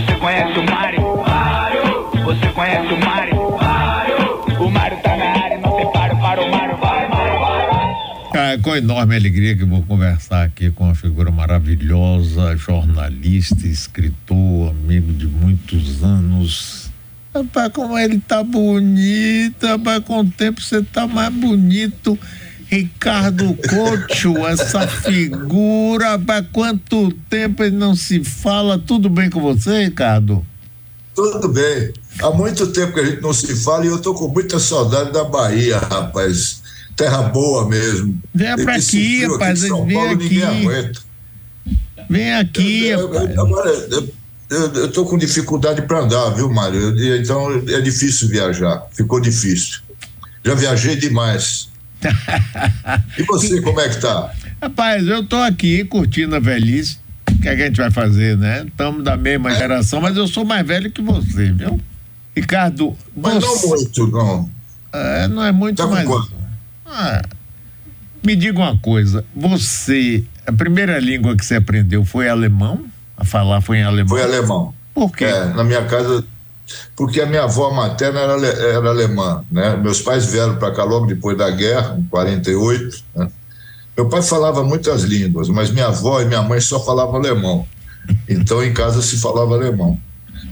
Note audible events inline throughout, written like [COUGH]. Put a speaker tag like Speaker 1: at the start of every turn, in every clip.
Speaker 1: Você conhece o Mário? Mário. Você conhece o Mário? Mário. O Mário tá na área, não tem paro para o Mário. Vai, Mário, vai.
Speaker 2: Ah, com enorme alegria que vou conversar aqui com uma figura maravilhosa, jornalista, escritor, amigo de muitos anos. Rapaz, como ele tá bonito, rapaz, com o tempo você tá mais bonito. Ricardo Couto, essa figura, há quanto tempo ele não se fala? Tudo bem com você, Ricardo?
Speaker 3: Tudo bem. Há muito tempo que a gente não se fala e eu tô com muita saudade da Bahia, rapaz. Terra boa mesmo.
Speaker 2: Venha pra aqui, rapaz. Aqui vem Paulo, aqui. Vem aqui,
Speaker 3: eu. Agora, eu, eu, eu tô com dificuldade para andar, viu, Mário? Então é difícil viajar. Ficou difícil. Já viajei demais. [LAUGHS] e você, como é que tá?
Speaker 2: Rapaz, eu tô aqui curtindo a velhice. O que, é que a gente vai fazer, né? Estamos da mesma é. geração, mas eu sou mais velho que você, viu? Ricardo.
Speaker 3: Mas você... não muito, não.
Speaker 2: É, não é muito,
Speaker 3: tá
Speaker 2: mas. Ah, me diga uma coisa, você, a primeira língua que você aprendeu foi alemão? A falar foi em alemão?
Speaker 3: Foi alemão.
Speaker 2: Por quê?
Speaker 3: É, na minha casa porque a minha avó materna era, era alemã, né? Meus pais vieram para cá logo depois da guerra, em 48, né? Meu pai falava muitas línguas, mas minha avó e minha mãe só falavam alemão. Então em casa se falava alemão.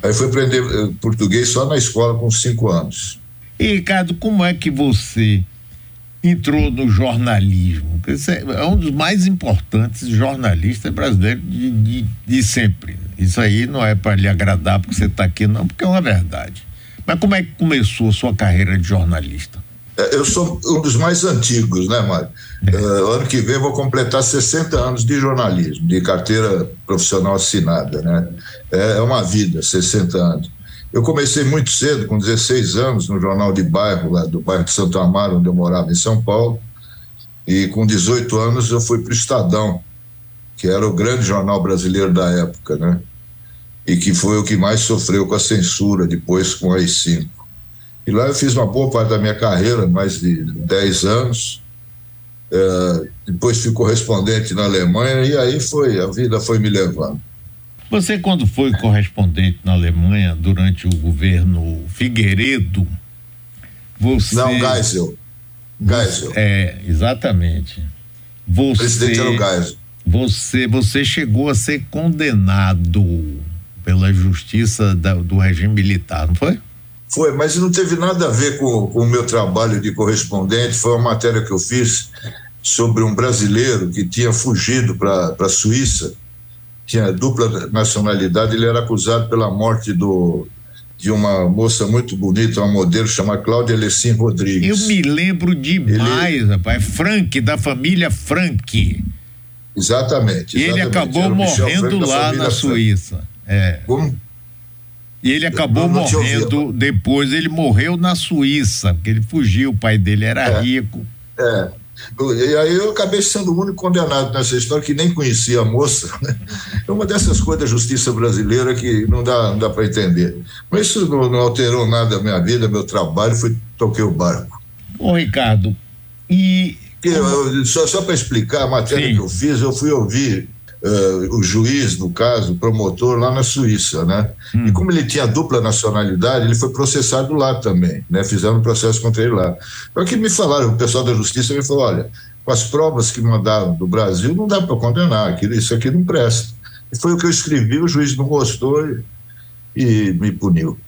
Speaker 3: Aí fui aprender eh, português só na escola com cinco anos.
Speaker 2: E Ricardo, como é que você entrou no jornalismo? Você é um dos mais importantes jornalistas brasileiros de, de, de sempre. Isso aí não é para lhe agradar porque você está aqui, não, porque é uma verdade. Mas como é que começou a sua carreira de jornalista?
Speaker 3: É, eu sou um dos mais antigos, né, Mário? É. Uh, ano que vem eu vou completar 60 anos de jornalismo, de carteira profissional assinada, né? É, é uma vida, 60 anos. Eu comecei muito cedo, com 16 anos, no jornal de bairro, lá do bairro de Santo Amaro, onde eu morava em São Paulo. E com 18 anos eu fui para o Estadão, que era o grande jornal brasileiro da época, né? E que foi o que mais sofreu com a censura, depois com a AI-5. E lá eu fiz uma boa parte da minha carreira, mais de 10 anos. É, depois fui correspondente na Alemanha e aí foi, a vida foi me levando.
Speaker 2: Você, quando foi correspondente na Alemanha durante o governo Figueiredo, você.
Speaker 3: Não, Geisel. Geisel.
Speaker 2: É, exatamente. Você,
Speaker 3: o presidente era o Geisel.
Speaker 2: Você, você chegou a ser condenado pela justiça da, do regime militar, não foi?
Speaker 3: Foi, mas não teve nada a ver com, com o meu trabalho de correspondente. Foi uma matéria que eu fiz sobre um brasileiro que tinha fugido para a Suíça tinha dupla nacionalidade, ele era acusado pela morte do, de uma moça muito bonita, uma modelo chamada Cláudia Lessin Rodrigues.
Speaker 2: Eu me lembro demais, ele... rapaz. Frank, da família Frank.
Speaker 3: Exatamente. exatamente.
Speaker 2: Ele acabou morrendo lá na Suíça. É.
Speaker 3: Como?
Speaker 2: E ele acabou não, não morrendo depois, ele morreu na Suíça, porque ele fugiu, o pai dele era
Speaker 3: é.
Speaker 2: rico.
Speaker 3: É. E aí eu acabei sendo o único condenado nessa história que nem conhecia a moça. Né? É uma dessas coisas da justiça brasileira que não dá, não dá para entender. Mas isso não, não, alterou nada a minha vida, meu trabalho, foi toquei o barco.
Speaker 2: Ô Ricardo, e.
Speaker 3: Eu, só só para explicar a matéria Sim. que eu fiz, eu fui ouvir uh, o juiz, no caso, o promotor, lá na Suíça, né? Hum. E como ele tinha dupla nacionalidade, ele foi processado lá também, né? Fizeram um processo contra ele lá. Só que me falaram, o pessoal da justiça me falou, olha, com as provas que mandaram do Brasil, não dá para condenar, aquilo, isso aqui não presta. E foi o que eu escrevi, o juiz não gostou e, e me puniu.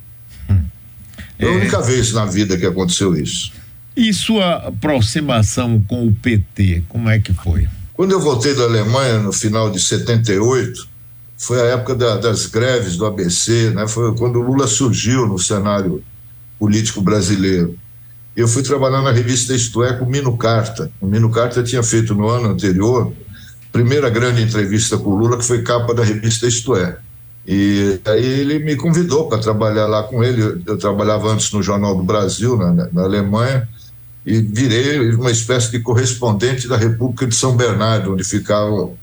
Speaker 3: Hum. É a única vez na vida que aconteceu isso.
Speaker 2: E sua aproximação com o PT, como é que foi?
Speaker 3: Quando eu voltei da Alemanha no final de 78, foi a época da, das greves do ABC, né? Foi quando o Lula surgiu no cenário político brasileiro. Eu fui trabalhar na revista Isto É com o Mino Carta. O Mino Carta tinha feito no ano anterior a primeira grande entrevista com o Lula, que foi capa da revista Isto É. E aí ele me convidou para trabalhar lá com ele. Eu, trabalhava antes no Jornal do Brasil, na, na Alemanha, e virei uma espécie de correspondente da República de São Bernardo, onde ficavam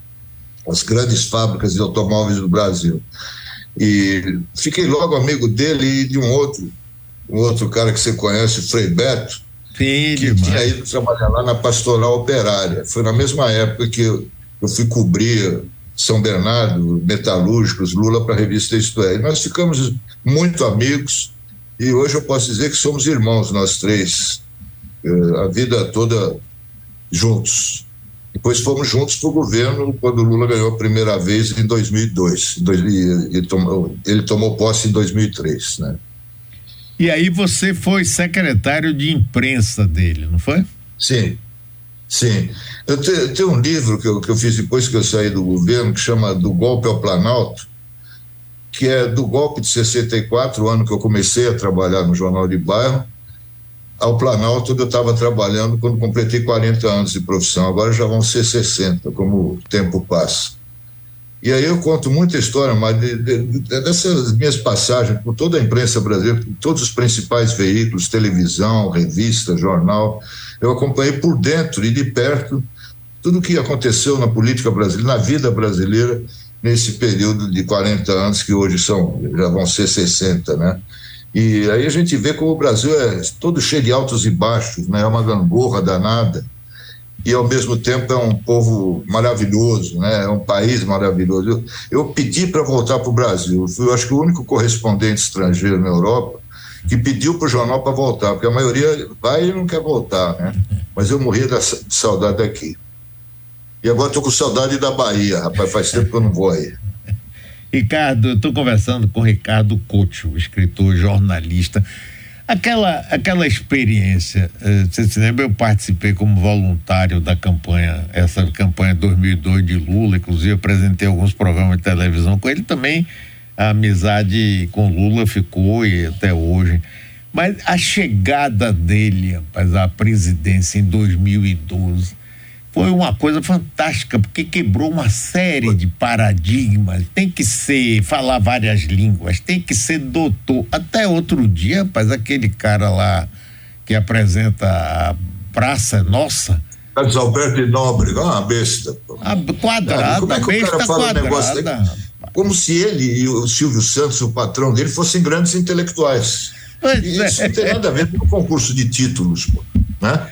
Speaker 3: as grandes fábricas de automóveis do Brasil. E fiquei logo amigo dele e de um outro, um outro cara que você conhece, Frei Beto,
Speaker 2: Sim,
Speaker 3: que demais. tinha ido trabalhar lá na Pastoral Operária. Foi na mesma época que eu, eu fui cobrir São Bernardo, Metalúrgicos, Lula para a revista Isto É. E nós ficamos muito amigos e hoje eu posso dizer que somos irmãos, nós três, a vida toda juntos. Depois fomos juntos para o governo quando Lula ganhou a primeira vez em 2002. Ele tomou, ele tomou posse em 2003, né?
Speaker 2: E aí você foi secretário de imprensa dele, não foi?
Speaker 3: Sim, sim. Eu tenho, tenho um livro que eu, que eu fiz depois que eu saí do governo que chama Do Golpe ao Planalto, que é do golpe de 64, o ano que eu comecei a trabalhar no Jornal de Bairro, ao Planalto, onde eu estava trabalhando quando completei 40 anos de profissão. Agora já vão ser 60, como o tempo passa. E aí eu conto muita história, mas de, de, de, dessas minhas passagens por toda a imprensa brasileira, todos os principais veículos, televisão, revista, jornal, eu acompanhei por dentro e de perto tudo o que aconteceu na política brasileira, na vida brasileira, nesse período de 40 anos, que hoje são, já vão ser 60, né? E aí a gente vê como o Brasil é todo cheio de altos e baixos, né? É uma gangorra danada e ao mesmo tempo é um povo maravilhoso, né? É um país maravilhoso. Eu, eu pedi para voltar para o Brasil. Eu fui, eu acho que o único correspondente estrangeiro na Europa que pediu para o jornal para voltar, porque a maioria vai e não quer voltar, né? Mas eu morria de saudade daqui. E agora estou com saudade da Bahia, rapaz. Faz tempo que eu não vou aí.
Speaker 2: Ricardo, eu estou conversando com Ricardo Couto, escritor, jornalista. Aquela, aquela experiência, eh, você se lembra? Eu participei como voluntário da campanha, essa campanha 2002 de Lula, inclusive apresentei alguns programas de televisão com ele também. A amizade com Lula ficou e até hoje. Mas a chegada dele, rapaz, à presidência em 2012 foi uma coisa fantástica, porque quebrou uma série de paradigmas. Tem que ser, falar várias línguas, tem que ser doutor. Até outro dia, rapaz, aquele cara lá que apresenta a Praça Nossa.
Speaker 3: Carlos Alberto de Nobre, uma besta.
Speaker 2: A quadrada, como é que o cara fala quadrada. Um negócio
Speaker 3: como se ele e o Silvio Santos, o patrão dele, fossem grandes intelectuais. Pois Isso é. não tem nada a ver com o concurso de títulos, né?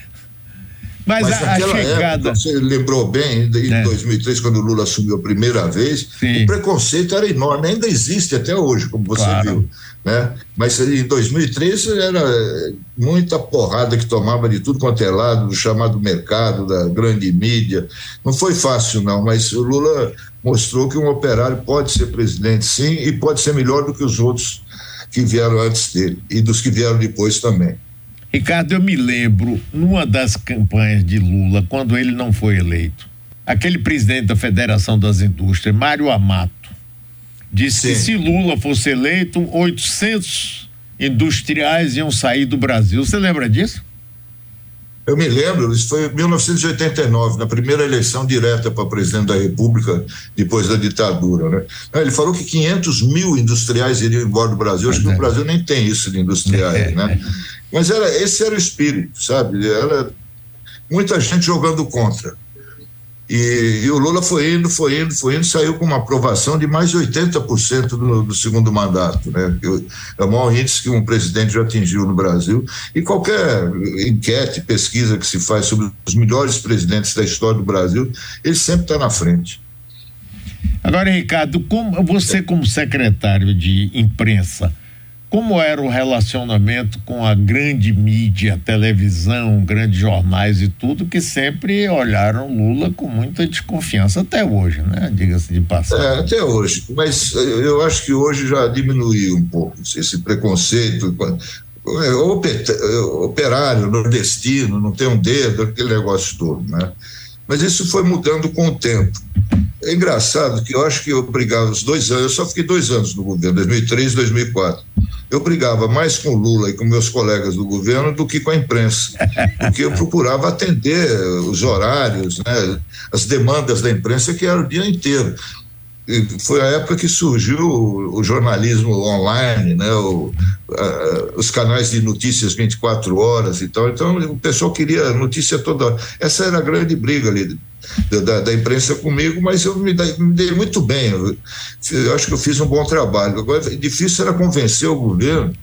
Speaker 2: Mas, Mas a, naquela a chegada...
Speaker 3: época, você lembrou bem, em é. 2003, quando o Lula assumiu a primeira vez, Sim. o preconceito era enorme, ainda existe até hoje, como você claro. viu. Né? Mas em 2003 era muita porrada que tomava de tudo quanto é lado, do chamado mercado, da grande mídia. Não foi fácil, não, mas o Lula mostrou que um operário pode ser presidente, sim, e pode ser melhor do que os outros que vieram antes dele e dos que vieram depois também.
Speaker 2: Ricardo, eu me lembro, numa das campanhas de Lula, quando ele não foi eleito, aquele presidente da Federação das Indústrias, Mário Amato, disse Sim. que se Lula fosse eleito, 800 industriais iam sair do Brasil. Você lembra disso?
Speaker 3: Eu me lembro, isso foi em 1989, na primeira eleição direta para presidente da República, depois da ditadura. Né? Ele falou que 500 mil industriais iriam embora do Brasil. Acho que no é. Brasil nem tem isso de industriais. [LAUGHS] né? Mas era, esse era o espírito, sabe? Era muita gente jogando contra. E, e, o Lula foi indo, foi indo, foi indo, saiu com uma aprovação de mais de 80% do, do segundo mandato, né? É o maior índice que um presidente já atingiu no Brasil. E qualquer enquete, pesquisa que se faz sobre os melhores presidentes da história do Brasil, ele sempre está na frente.
Speaker 2: Agora, Ricardo, como você como secretário de imprensa, como era o relacionamento com a grande mídia, televisão, grandes jornais e tudo, que sempre olharam Lula com muita desconfiança até hoje, né? Diga-se de passagem.
Speaker 3: É, até hoje. Mas eu acho que hoje já diminuiu um pouco esse preconceito. É, operário, nordestino, não tem um dedo, aquele negócio todo, né? Mas isso foi mudando com o tempo. É engraçado que eu acho que eu brigava os dois anos, eu só fiquei dois anos no governo, 2003 e 2004 eu brigava mais com Lula e com meus colegas do governo do que com a imprensa, porque eu procurava atender os horários, né, as demandas da imprensa que era o dia inteiro. Foi a época que surgiu o, jornalismo online, né, o, a, os canais de notícias 24 horas e tal. Então o pessoal queria notícia toda. Essa era a grande briga ali da, da, imprensa comigo, mas eu me dei, me dei muito bem. Eu, eu, acho que eu fiz um bom trabalho. Agora, difícil era convencer o governo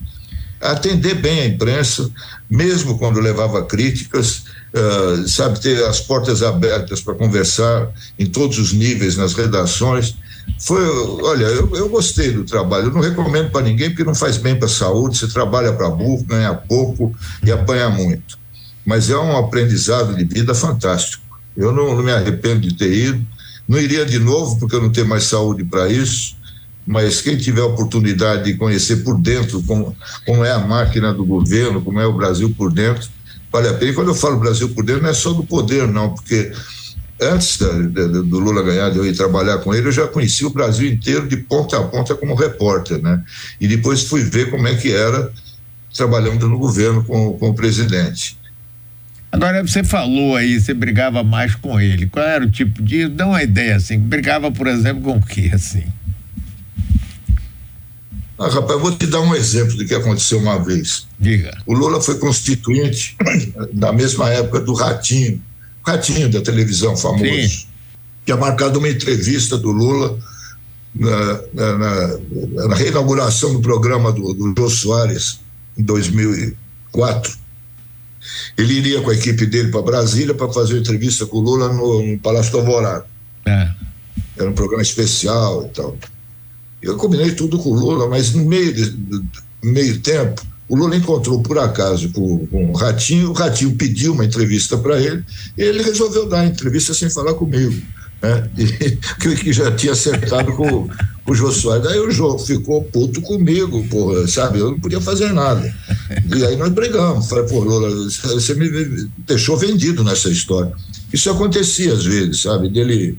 Speaker 3: a atender bem a imprensa, mesmo quando levava críticas, uh, sabe, ter as portas abertas para conversar em todos os níveis nas redações. Foi, olha, eu, eu gostei do trabalho. Eu não recomendo para ninguém porque não faz bem para a saúde. Você trabalha para burro, ganha pouco e apanha muito. Mas é um aprendizado de vida fantástico. Eu não, não me arrependo de ter ido. Não iria de novo porque eu não tenho mais saúde para isso mas quem tiver a oportunidade de conhecer por dentro como, como é a máquina do governo, como é o Brasil por dentro, vale a pena. E quando eu falo Brasil por dentro, não é só do poder, não, porque antes da, da, do Lula ganhar, de eu ir trabalhar com ele, eu já conheci o Brasil inteiro de ponta a ponta como repórter, né? E depois fui ver como é que era trabalhando no governo com, com o presidente.
Speaker 2: Agora, você falou aí, você brigava mais com ele. Qual era o tipo de. Dá uma ideia assim. Brigava, por exemplo, com o quê, assim?
Speaker 3: Ah, rapaz, eu vou te dar um exemplo do que aconteceu uma vez.
Speaker 2: Diga.
Speaker 3: O Lula foi constituinte [CLEARS THROAT] na mesma época do Ratinho, Ratinho da televisão famoso. Sim. Tinha marcado uma entrevista do Lula na, na, na, na reinauguração do programa do, do Jô Soares, em 2004. Ele iria com a equipe dele para Brasília para fazer uma entrevista com o Lula no, no Palácio do Alvorada. É. Era um programa especial e tal. Eu combinei tudo com o Lula, mas no meio, de, no meio tempo, o Lula encontrou por acaso com, com o Ratinho, o Ratinho pediu uma entrevista para ele, e ele resolveu dar a entrevista sem falar comigo. Né? E, [LAUGHS] que, já tinha acertado com, com o Jô Soares. Daí o Jô ficou puto comigo, porra, sabe? Eu não podia fazer nada. E aí nós brigamos. Falei, pô, Lula, você me deixou vendido nessa história. Isso acontecia às vezes, sabe? Dele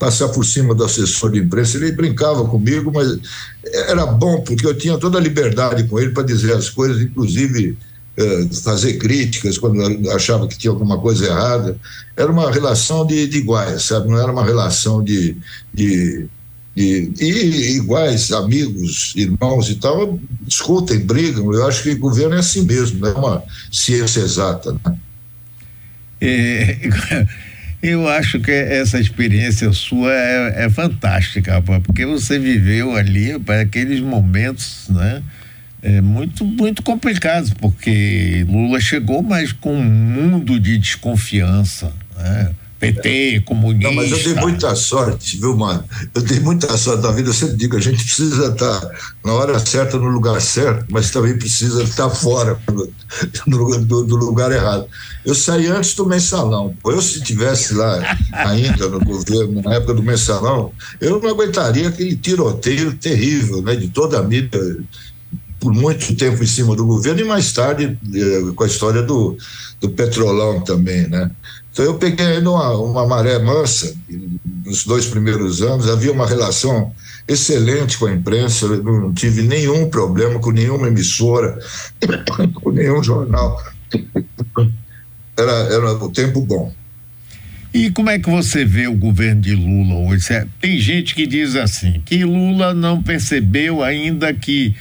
Speaker 3: passar por cima do assessor de imprensa. Ele brincava comigo, mas era bom, porque eu tinha toda a liberdade com ele para dizer as coisas, inclusive eh, fazer críticas quando achava que tinha alguma coisa errada. Era uma relação de, de iguais, sabe? Não era uma relação de, de e, e, iguais, amigos, irmãos e tal, discutem, brigam. Eu acho que o governo é assim mesmo, não é uma ciência exata. Né?
Speaker 2: É, [LAUGHS] eu acho que essa experiência sua é, é fantástica, porque você viveu ali para aqueles momentos, né? É muito, muito complicados, porque Lula chegou, mas com um mundo de desconfiança, né? PT, comunista. Não,
Speaker 3: mas eu dei muita sorte, viu, mano? Eu dei muita sorte na vida. Eu sempre digo, a gente precisa estar na hora certa, no lugar certo, mas também precisa estar fora do, do, do lugar errado. Eu saí antes do mensalão. Eu, se tivesse lá ainda no governo, na época do mensalão, eu não aguentaria aquele tiroteio terrível, né, de toda a mídia por muito tempo em cima do governo e mais tarde eh, com a história do, do petrolão também, né? Então eu peguei uma, uma maré mansa, nos dois primeiros anos, havia uma relação excelente com a imprensa, não tive nenhum problema com nenhuma emissora, [COUGHS] com nenhum jornal. Era, era o tempo bom.
Speaker 2: E como é que você vê o governo de Lula hoje? Tem gente que diz assim, que Lula não percebeu ainda que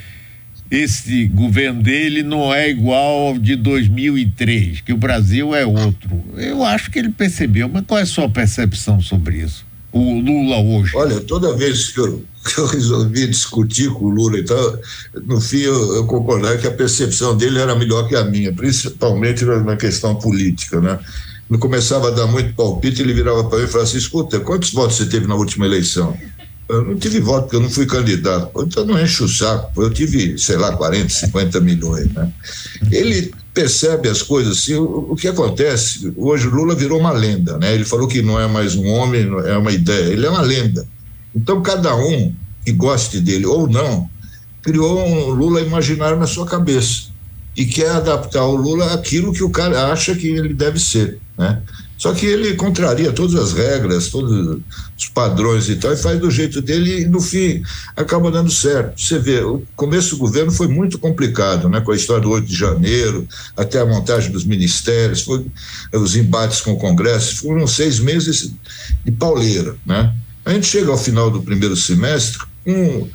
Speaker 2: esse governo dele não é igual ao de 2003, que o Brasil é outro. Eu acho que ele percebeu, mas qual é a sua percepção sobre isso? O Lula hoje.
Speaker 3: Olha, toda vez que eu, que eu resolvi discutir com o Lula e tal, no fim eu, eu concordei que a percepção dele era melhor que a minha, principalmente na questão política, né? Não começava a dar muito palpite, ele virava para mim e falava assim: escuta, quantos votos você teve na última eleição? Eu não tive voto porque eu não fui candidato. Então não enche o saco. Eu tive, sei lá, 40, 50 milhões. Né? Ele percebe as coisas assim. O, o, que acontece? Hoje o Lula virou uma lenda. Né? Ele falou que não é mais um homem, é uma ideia. Ele é uma lenda. Então cada um que goste dele ou não criou um Lula imaginário na sua cabeça e quer adaptar o Lula àquilo que o cara acha que ele deve ser. Né? Só que ele contraria todas as regras, todos os padrões e tal, e faz do jeito dele e no fim acaba dando certo. Você vê, o começo do governo foi muito complicado, né? Com a história do 8 de janeiro, até a montagem dos ministérios, foi, os embates com o Congresso, foram seis meses de pauleira, né? A gente chega ao final do primeiro semestre com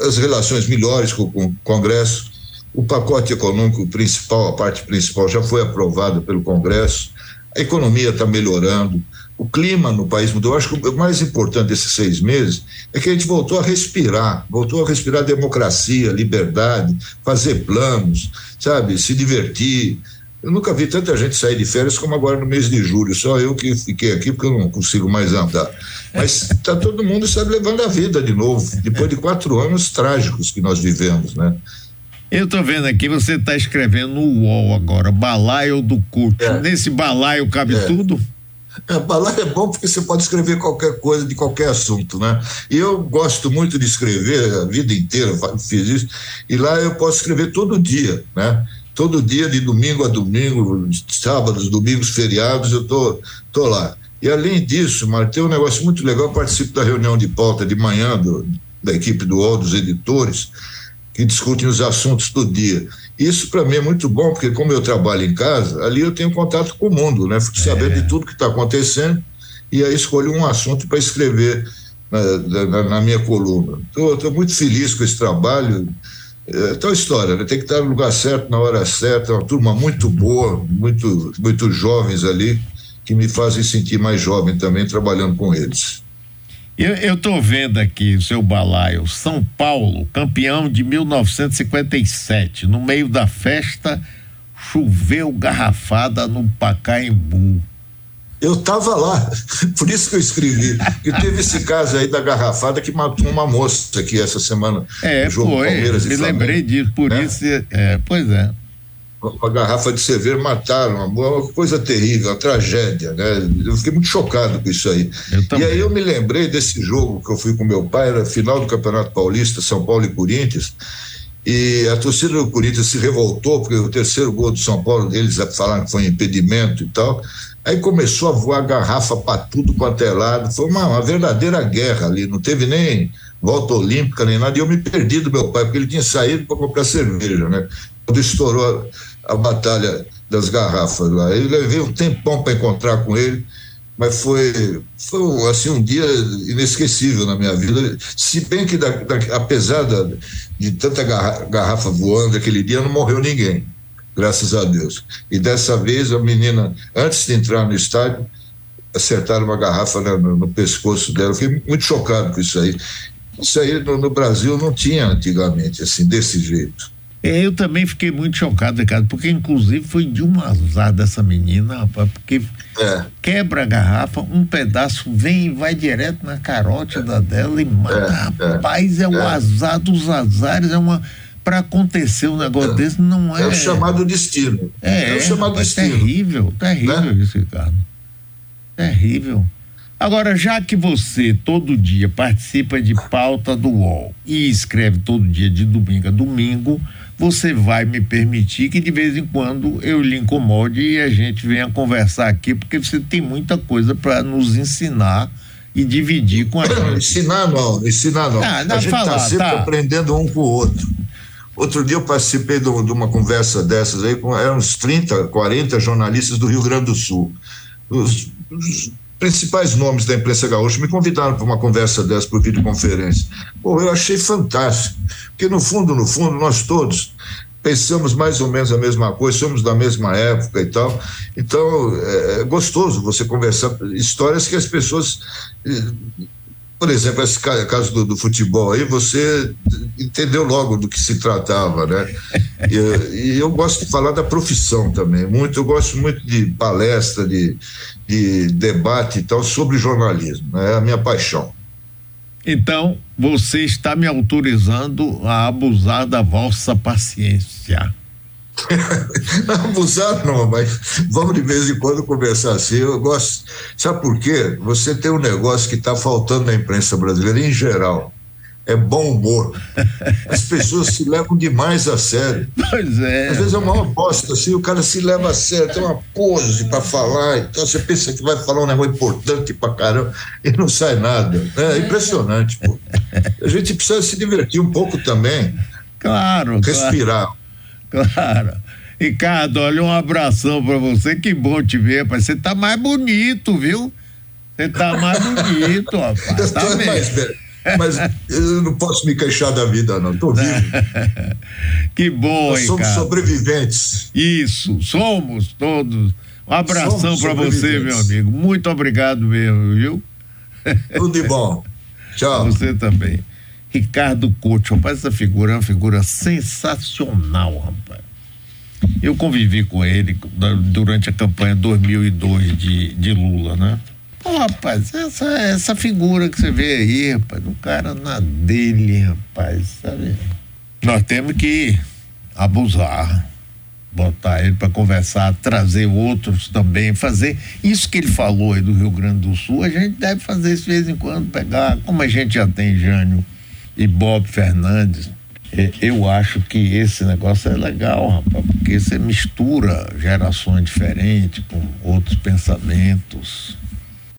Speaker 3: as relações melhores com, o Congresso, o pacote econômico principal, a parte principal, já foi aprovado pelo Congresso a economia está melhorando, o clima no país mudou. Eu acho que o mais importante desses seis meses é que a gente voltou a respirar, voltou a respirar democracia, liberdade, fazer planos, sabe, se divertir. Eu nunca vi tanta gente sair de férias como agora no mês de julho. Só eu que fiquei aqui porque eu não consigo mais andar. Mas está todo mundo sabe levando a vida de novo, depois de quatro anos trágicos que nós vivemos, né?
Speaker 2: Eu estou vendo aqui, você está escrevendo no UOL agora, balaio do curto. É. Nesse balaio cabe é. tudo?
Speaker 3: A balaio é bom porque você pode escrever qualquer coisa de qualquer assunto, né? E eu gosto muito de escrever a vida inteira, fiz isso, e lá eu posso escrever todo dia, né? Todo dia, de domingo a domingo, sábados, domingos, feriados, eu tô, tô lá. E além disso, Marta, tem um negócio muito legal, eu participo da reunião de pauta de manhã do, da equipe do UOL, dos editores, que discutem os assuntos do dia. Isso para mim é muito bom, porque como eu trabalho em casa, ali eu tenho contato com o mundo, né? Fico sabendo é. de tudo que está acontecendo e aí escolho um assunto para escrever na, na, na, minha coluna. Estou muito feliz com esse trabalho. É tal história, né? tem que estar no lugar certo, na hora certa, uma turma muito boa, muito, muito jovens ali, que me fazem sentir mais jovem também trabalhando com eles.
Speaker 2: Eu estou vendo aqui o seu balaio, São Paulo, campeão de 1957. No meio da festa, choveu garrafada no Pacaembu.
Speaker 3: Eu estava lá, [LAUGHS] por isso que eu escrevi. E teve esse caso aí da garrafada que matou uma moça aqui essa semana.
Speaker 2: É, jogo foi, Palmeiras me lembrei disso, por né? isso, é, pois é
Speaker 3: uma garrafa de cerveja mataram, uma coisa terrível, uma tragédia, né? Eu fiquei muito chocado com isso aí. E aí eu me lembrei desse jogo que eu fui com meu pai, era final do Campeonato Paulista, São Paulo e Corinthians, e a torcida do Corinthians se revoltou porque o terceiro gol do São Paulo deles falaram que foi impedimento e tal. Aí começou a voar garrafa para tudo quanto é lado. Foi uma, uma verdadeira guerra ali, não teve nem volta olímpica nem nada. E eu me perdi do meu pai, porque ele tinha saído para comprar cerveja, né? Quando estourou a batalha das garrafas lá. Eu levei um tempão para encontrar com ele, mas foi, foi assim um dia inesquecível na minha vida. Se bem que, da, da, apesar da, de tanta garrafa, garrafa voando aquele dia, não morreu ninguém, graças a Deus. E dessa vez a menina, antes de entrar no estádio, acertaram uma garrafa né, no, no, pescoço dela. Fiquei muito chocado com isso aí. Isso aí no, no Brasil não tinha antigamente, assim, desse jeito.
Speaker 2: É, eu também fiquei muito chocado, Ricardo, porque inclusive foi de um azar dessa menina, rapaz, porque é. quebra a garrafa, um pedaço vem e vai direto na carótida dela e mata. É. Rapaz, é, é o azar dos azares, é uma. Para acontecer um negócio é. desse não é.
Speaker 3: É o chamado destino.
Speaker 2: É, é o chamado rapaz, destino. Terrível, terrível né? isso, Ricardo. Terrível. Agora, já que você todo dia participa de pauta do UOL e escreve todo dia de domingo a domingo, você vai me permitir que de vez em quando eu lhe incomode e a gente venha conversar aqui, porque você tem muita coisa para nos ensinar e dividir com a gente.
Speaker 3: Ensinar não, ensinar não. Ah, a gente está sempre tá. aprendendo um com o outro. Outro dia eu participei de, uma conversa dessas aí, com eram uns 30, 40 jornalistas do Rio Grande do Sul. Os, os principais nomes da imprensa gaúcha me convidaram para uma conversa dessa por videoconferência. Pô, eu achei fantástico, porque no fundo, no fundo, nós todos pensamos mais ou menos a mesma coisa, somos da mesma época e tal. Então, é, é gostoso você conversar histórias que as pessoas eh, por exemplo, esse caso do, do, futebol aí, você entendeu logo do que se tratava, né? E, e, eu gosto de falar da profissão também, muito, eu gosto muito de palestra, de, de debate e tal sobre jornalismo, é a minha paixão.
Speaker 2: Então, você está me autorizando a abusar da vossa paciência. [LAUGHS]
Speaker 3: Abusar não, mas vamos de vez em quando conversar assim. Eu gosto. Sabe por quê? Você tem um negócio que está faltando na imprensa brasileira em geral. É bom humor. As pessoas se levam demais a sério.
Speaker 2: Pois é.
Speaker 3: Às vezes é uma bosta, assim, o cara se leva a sério, tem uma pose para falar, então você pensa que vai falar um negócio importante pra caramba e não sai nada. É impressionante, pô. A gente precisa se divertir um pouco também.
Speaker 2: Claro.
Speaker 3: Respirar.
Speaker 2: Claro. Claro. Ricardo, olha, um abração para você. Que bom te ver, rapaz. Você tá mais bonito, viu? Você tá mais bonito, [LAUGHS] rapaz. Tá
Speaker 3: mais velho. Mas eu não posso me queixar da vida, não. Tô vivo. [LAUGHS]
Speaker 2: que bom, Nós
Speaker 3: somos
Speaker 2: Ricardo.
Speaker 3: sobreviventes.
Speaker 2: Isso, somos todos. Um abração para você, meu amigo. Muito obrigado mesmo, viu?
Speaker 3: Tudo de bom. [LAUGHS] Tchau.
Speaker 2: Você também. Ricardo Couto, rapaz, essa figura é uma figura sensacional, rapaz. Eu convivi com ele durante a campanha 2002 de, de Lula, né? Pô, rapaz, essa, essa figura que você vê aí, rapaz, o cara na dele, rapaz, sabe? Nós temos que abusar, botar ele para conversar, trazer outros também, fazer isso que ele falou aí do Rio Grande do Sul, a gente deve fazer isso de vez em quando, pegar, como a gente já tem Jânio e Bob Fernandes, eu acho que esse negócio é legal, rapaz, porque você mistura gerações diferentes com outros pensamentos.